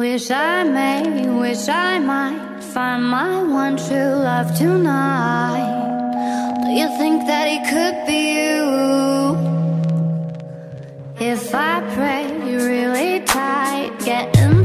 Wish I may, wish I might find my one true love tonight. Do you think that it could be you? If I pray really tight, get in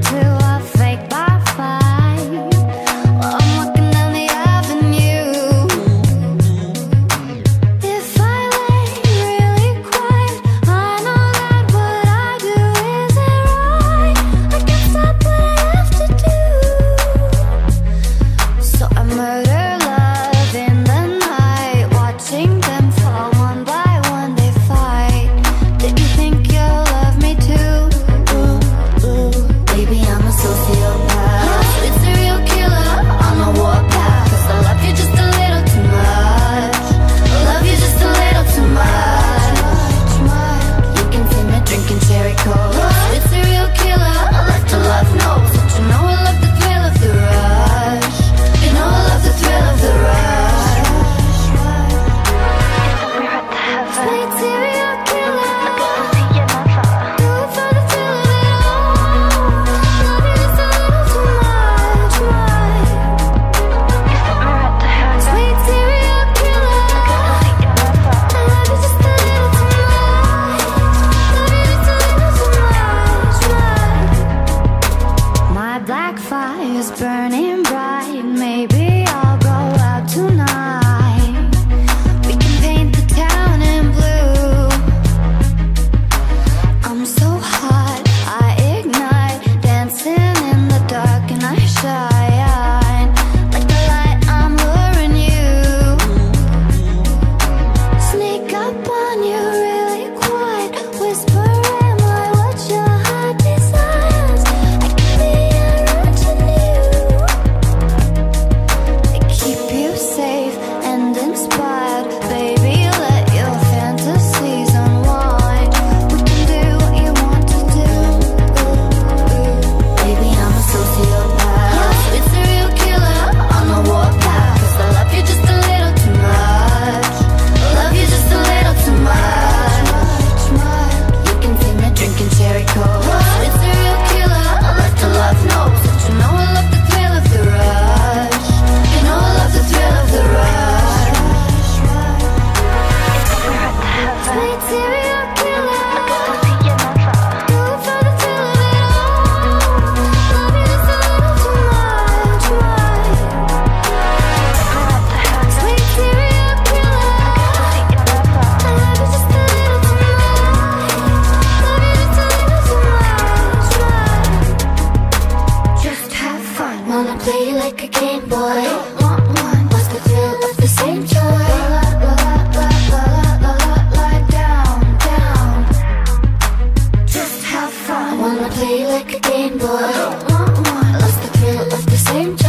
game boy. Want one? What's the thrill of the same? Play like a game boy. Want one? Lost the thrill of the same.